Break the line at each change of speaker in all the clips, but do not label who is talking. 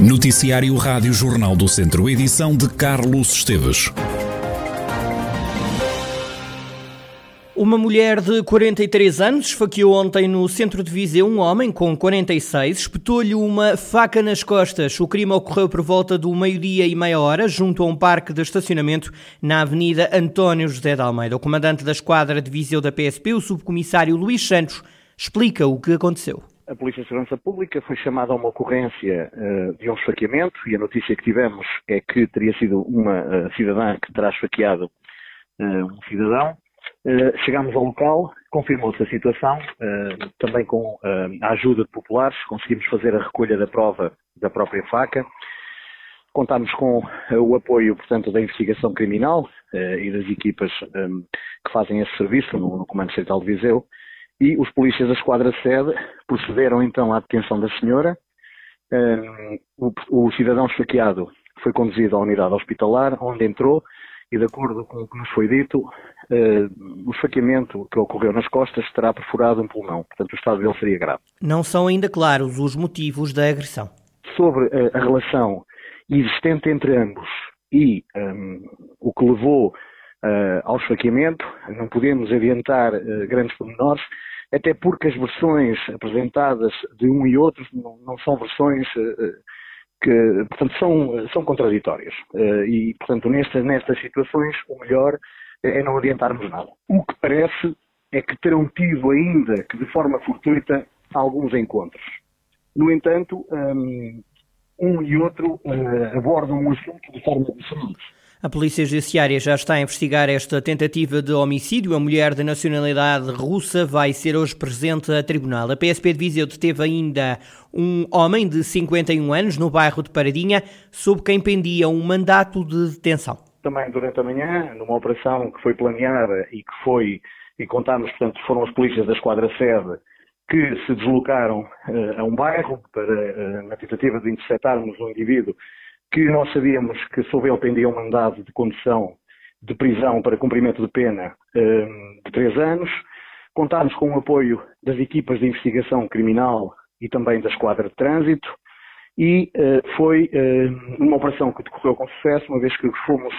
Noticiário Rádio Jornal do Centro, edição de Carlos Esteves.
Uma mulher de 43 anos esfaqueou ontem no centro de Viseu um homem com 46, espetou-lhe uma faca nas costas. O crime ocorreu por volta do meio-dia e meia hora, junto a um parque de estacionamento na Avenida António José de Almeida. O comandante da esquadra de Viseu da PSP, o subcomissário Luís Santos, explica o que aconteceu
a Polícia de Segurança Pública foi chamada a uma ocorrência uh, de um esfaqueamento e a notícia que tivemos é que teria sido uma uh, cidadã que terá esfaqueado uh, um cidadão. chegámos ao local, confirmou-se a situação, também com a ajuda de populares, conseguimos fazer a recolha da prova da própria faca. Contámos com o apoio, portanto, da investigação criminal e das equipas um, que fazem esse serviço no, no Comando Central de Viseu e os polícias da esquadra sede procederam então à detenção da senhora. o, o, cidadão esfaqueado foi conduzido à unidade hospitalar, onde entrou e, de acordo com o que nos foi dito, o esfaqueamento que ocorreu nas costas terá perfurado um pulmão. Portanto, o estado dele seria grave.
Não são ainda claros os motivos da agressão.
Sobre uh, a relação existente entre ambos e um, o que levou uh, ao esfaqueamento, não podemos adiantar uh, grandes pormenores, até porque as versões apresentadas de um e outro não, não são versões uh, que, portanto, são, são contraditórias. e, portanto, nestas, nestas situações, o melhor é não adiantarmos nada. O que parece é que terão tido ainda que, de forma fortuita, alguns encontros. No entanto, um, um e outro uh, abordam o assunto de forma diferente.
A Polícia Judiciária já está a investigar esta tentativa de homicídio. A mulher de nacionalidade russa vai ser hoje presente a tribunal. A PSP de Viseu deteve ainda um homem de 51 anos no bairro de Paradinha, sob quem pendia um mandato de detenção.
Também durante a manhã, numa operação que foi planeada e que foi, e contámos, portanto, foram os polícias da esquadra sede que se deslocaram uh, a um bairro para, uh, na tentativa de interceptarmos um indivíduo que nós sabíamos que sobre ele pendia um mandado de condução de prisão para cumprimento de pena um, de três anos. Contámos com o apoio das equipas de investigação criminal e também da esquadra de trânsito e uh, foi uh, uma operação que decorreu com sucesso, uma vez que fomos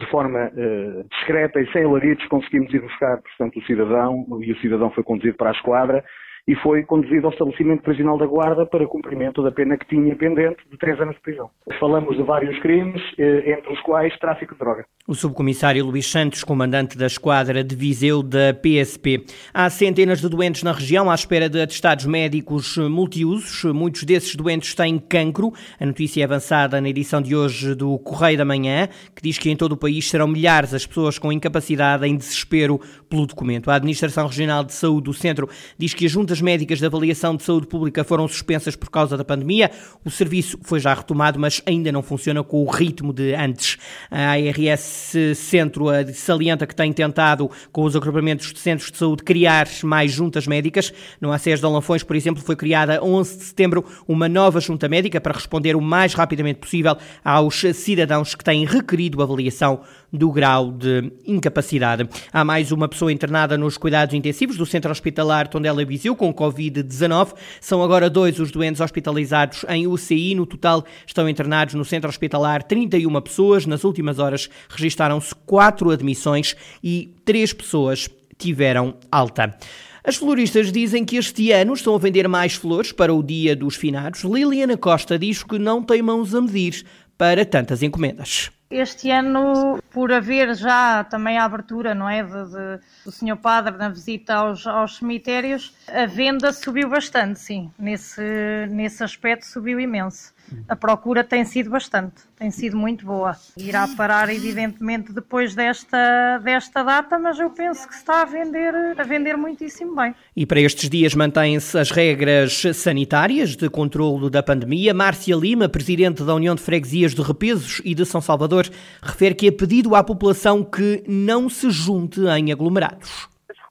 de forma uh, discreta e sem alaridos conseguimos ir buscar, portanto, o cidadão e o cidadão foi conduzido para a esquadra e foi conduzido ao estabelecimento prisional da Guarda para cumprimento da pena que tinha pendente de três anos de prisão. Falamos de vários crimes, eh, entre os quais tráfico de droga.
O subcomissário Luís Santos, comandante da esquadra de Viseu da PSP. Há centenas de doentes na região à espera de atestados médicos multiusos. Muitos desses doentes têm cancro. A notícia é avançada na edição de hoje do Correio da Manhã, que diz que em todo o país serão milhares as pessoas com incapacidade em desespero pelo documento. A Administração Regional de Saúde do Centro diz que as juntas médicas de avaliação de saúde pública foram suspensas por causa da pandemia. O serviço foi já retomado, mas ainda não funciona com o ritmo de antes. A ARS Centro salienta que tem tentado, com os agrupamentos de centros de saúde, criar mais juntas médicas. No ACES de Alanfões, por exemplo, foi criada 11 de setembro uma nova junta médica para responder o mais rapidamente possível aos cidadãos que têm requerido avaliação do grau de incapacidade. Há mais uma pessoa internada nos cuidados intensivos do Centro Hospitalar Tondela Viseu com Covid-19. São agora dois os doentes hospitalizados em UCI. No total estão internados no Centro Hospitalar 31 pessoas. Nas últimas horas registaram-se quatro admissões e três pessoas tiveram alta. As floristas dizem que este ano estão a vender mais flores para o Dia dos Finados. Liliana Costa diz que não tem mãos a medir para tantas encomendas.
Este ano, por haver já também a abertura, não é, de, de, do Senhor Padre na visita aos, aos cemitérios, a venda subiu bastante, sim. Nesse, nesse aspecto subiu imenso a procura tem sido bastante, tem sido muito boa. Irá parar, evidentemente, depois desta, desta data, mas eu penso que está a vender, a vender muitíssimo bem.
E para estes dias mantêm-se as regras sanitárias de controlo da pandemia. Márcia Lima, presidente da União de Freguesias de Repesos e de São Salvador, refere que é pedido à população que não se junte em aglomerados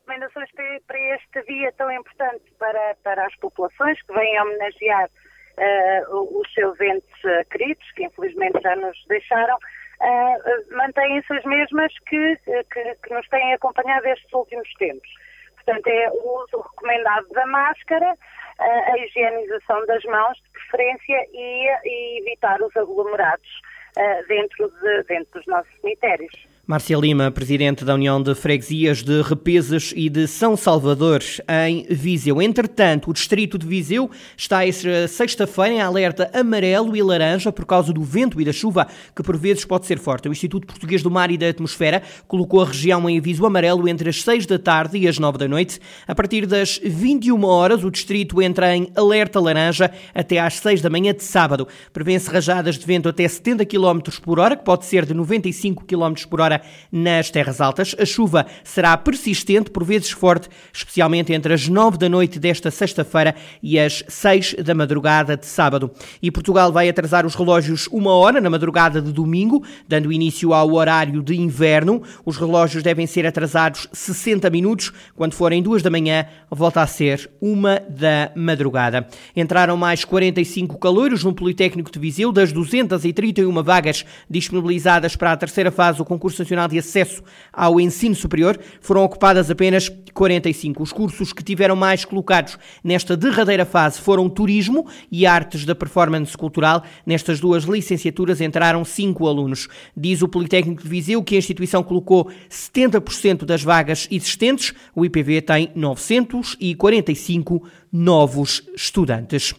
recomendações para este dia tão importante para, para as populações que vêm homenagear uh, os seus entes uh, queridos, que infelizmente já nos deixaram, uh, mantêm-se as mesmas que, que, que, nos têm acompanhado estes últimos tempos. Portanto, é o uso recomendado da máscara, a higienização das mãos, de preferência, e, e evitar os aglomerados dentro, de, dentro dos nossos cemitérios.
Márcia Lima, presidente da União de Freguesias de Represas e de São Salvador, em Viseu. Entretanto, o distrito de Viseu está esta sexta-feira em alerta amarelo e laranja por causa do vento e da chuva, que por vezes pode ser forte. O Instituto Português do Mar e da Atmosfera colocou a região em aviso amarelo entre as 6 da tarde e as 9 da noite. A partir das 21 horas, o distrito entra em alerta laranja até às 6 da manhã de sábado. Prevê-se rajadas de vento até 70 km por hora, que pode ser de 95 km por hora nas terras altas. A chuva será persistente, por vezes forte, especialmente entre as 9 da noite desta sexta-feira e as 6 da madrugada de sábado. E Portugal vai atrasar os relógios uma hora na madrugada de domingo, dando início ao horário de inverno. Os relógios devem ser atrasados 60 minutos. Quando forem duas da manhã, volta a ser uma da madrugada. Entraram mais 45 caloiros no Politécnico de Viseu, das 231 vagas disponibilizadas para a terceira fase do concurso Nacional de Acesso ao Ensino Superior, foram ocupadas apenas 45. Os cursos que tiveram mais colocados nesta derradeira fase foram Turismo e Artes da Performance Cultural. Nestas duas licenciaturas entraram cinco alunos. Diz o Politécnico de Viseu que a instituição colocou 70% das vagas existentes. O IPV tem 945 novos estudantes.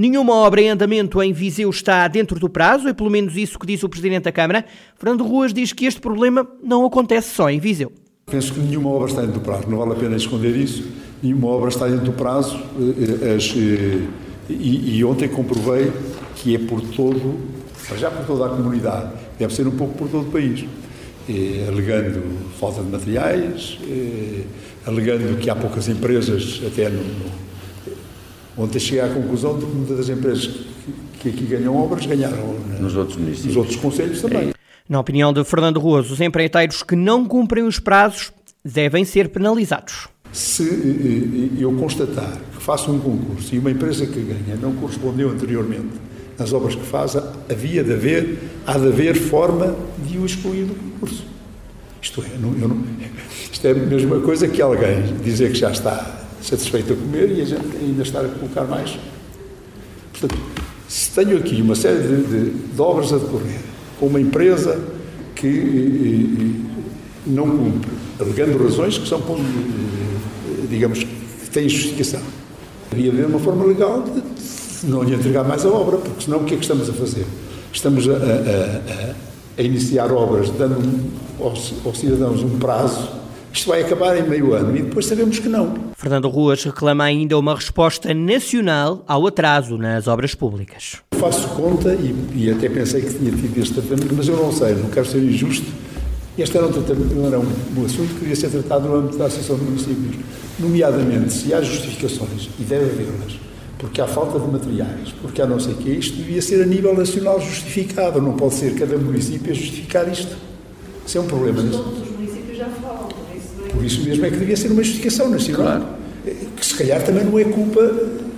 Nenhuma obra em andamento em Viseu está dentro do prazo, é pelo menos isso que diz o Presidente da Câmara. Fernando Ruas diz que este problema não acontece só em Viseu.
Penso que nenhuma obra está dentro do prazo, não vale a pena esconder isso. Nenhuma obra está dentro do prazo. Eh, as, eh, e, e ontem comprovei que é por todo, já por toda a comunidade, deve ser um pouco por todo o país. Eh, alegando falta de materiais, alegando que há poucas empresas, até no, Ontem cheguei à conclusão de que muitas das empresas que aqui ganham obras ganharam
nos outros municípios.
Nos outros conselhos também.
Na opinião de Fernando Ruas, os empreiteiros que não cumprem os prazos devem ser penalizados.
Se eh, eh, eu constatar que faço um concurso e uma empresa que ganha não correspondeu anteriormente nas obras que faz, havia de haver, há de haver forma de o excluir do concurso. Isto é, não, não, isto é a mesma coisa que alguém dizer que já está satisfeito a comer e a gente ainda estar a colocar mais. Portanto, se tenho aqui uma série de, de, de obras a decorrer com uma empresa que e, e, não cumpre, alegando razões que são, digamos, que têm justificação, havia de haver uma forma legal de não lhe entregar mais a obra, porque senão o que é que estamos a fazer? Estamos a, a, a, a iniciar obras dando aos, aos cidadãos um prazo isto vai acabar em meio ano e depois sabemos que não.
Fernando Ruas reclama ainda uma resposta nacional ao atraso nas obras públicas.
Faço conta e, e até pensei que tinha tido este tratamento, mas eu não sei, não quero ser injusto. Este era um, tratamento, não era um, um assunto que devia ser tratado no âmbito da Associação de Municípios. Nomeadamente, se há justificações, e deve havê-las, porque há falta de materiais, porque há não sei o quê, isto devia ser a nível nacional justificado. Não pode ser cada município a justificar isto. Isso é um problema.
Todos os municípios já falam.
Por isso mesmo é que devia ser uma justificação nacional. Claro. Que se calhar também não é culpa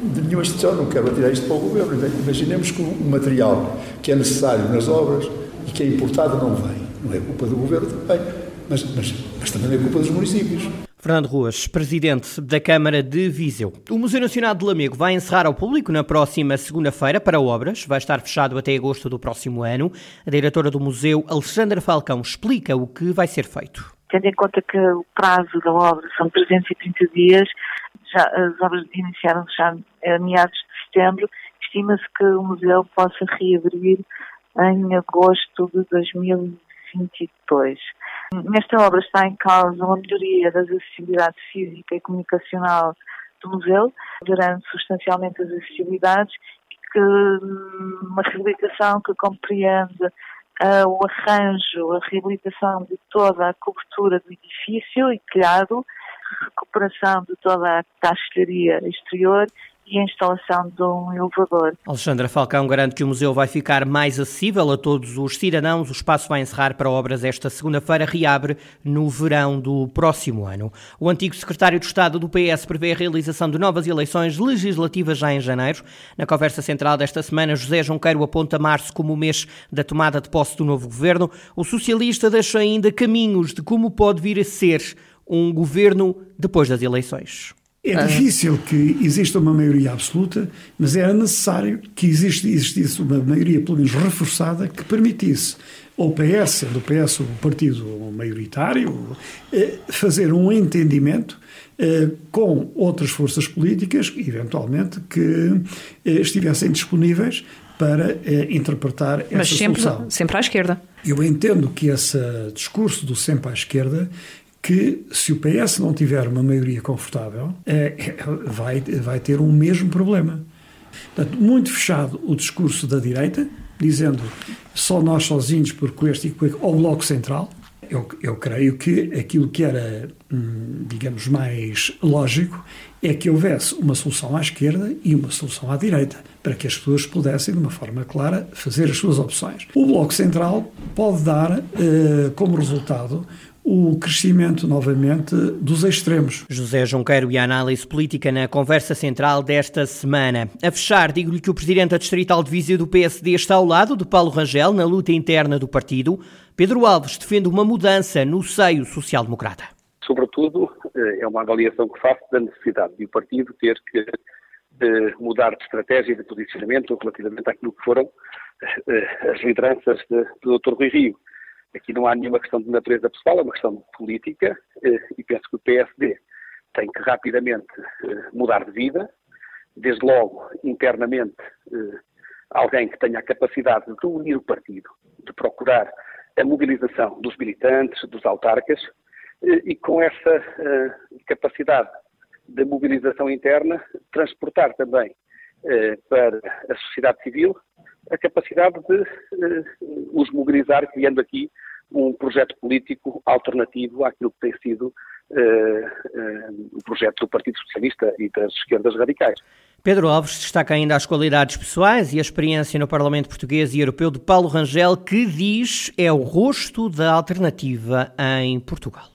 de nenhuma instituição, não quero atirar isto para o governo. Imaginemos que o material que é necessário nas obras e que é importado não vem. Não é culpa do governo também, mas, mas, mas também é culpa dos municípios.
Fernando Ruas, presidente da Câmara de Viseu. O Museu Nacional de Lamego vai encerrar ao público na próxima segunda-feira para obras. Vai estar fechado até agosto do próximo ano. A diretora do museu, Alexandra Falcão, explica o que vai ser feito
tendo em conta que o prazo da obra são 330 dias, já, as obras iniciaram já a meados de setembro, estima-se que o museu possa reabrir em agosto de 2022. Nesta obra está em causa uma melhoria das acessibilidade física e comunicacional do museu, garante substancialmente as acessibilidades que uma reabilitação que compreende uh, o arranjo, a reabilitação de toda a cobertura do edifício e telhado, recuperação de toda a taxaria exterior e a instalação de um elevador.
Alexandra Falcão garante que o museu vai ficar mais acessível a todos os cidadãos. O espaço vai encerrar para obras esta segunda-feira, reabre no verão do próximo ano. O antigo secretário de Estado do PS prevê a realização de novas eleições legislativas já em janeiro. Na conversa central desta semana, José Junqueiro aponta março como o mês da tomada de posse do novo governo. O socialista deixa ainda caminhos de como pode vir a ser um governo depois das eleições.
É difícil que exista uma maioria absoluta, mas era necessário que existisse uma maioria, pelo menos reforçada, que permitisse ao PS, sendo o PS o partido maioritário, eh, fazer um entendimento eh, com outras forças políticas, eventualmente, que eh, estivessem disponíveis para interpretar essa
Mas sempre,
solução.
sempre à esquerda.
Eu entendo que esse discurso do sempre à esquerda que se o PS não tiver uma maioria confortável, é, vai, vai ter o um mesmo problema. Portanto, muito fechado o discurso da direita, dizendo só nós sozinhos, porque este e o Bloco Central. Eu, eu creio que aquilo que era, hum, digamos, mais lógico é que houvesse uma solução à esquerda e uma solução à direita, para que as pessoas pudessem, de uma forma clara, fazer as suas opções. O Bloco Central pode dar eh, como resultado o crescimento novamente dos extremos.
José Junqueiro e a análise política na conversa central desta semana. A fechar, digo-lhe que o presidente da Distrital de Viseu do PSD está ao lado de Paulo Rangel na luta interna do partido. Pedro Alves defende uma mudança no seio social-democrata.
Sobretudo, eh, é uma avaliação que faço da necessidade de o partido ter que eh, mudar de estratégia e de posicionamento relativamente àquilo que foram eh, as lideranças do Dr. Rui Rio Aqui não há nenhuma questão de natureza pessoal, é uma questão política eh, e penso que o PSD tem que rapidamente eh, mudar de vida, desde logo internamente eh, alguém que tenha a capacidade de unir o partido, de procurar a mobilização dos militantes, dos autarcas e com essa capacidade de mobilização interna transportar também para a sociedade civil a capacidade de os mobilizar, criando aqui um projeto político alternativo àquilo que tem sido uh, uh, o projeto do Partido Socialista e das esquerdas radicais.
Pedro Alves destaca ainda as qualidades pessoais e a experiência no Parlamento Português e Europeu de Paulo Rangel, que diz é o rosto da alternativa em Portugal.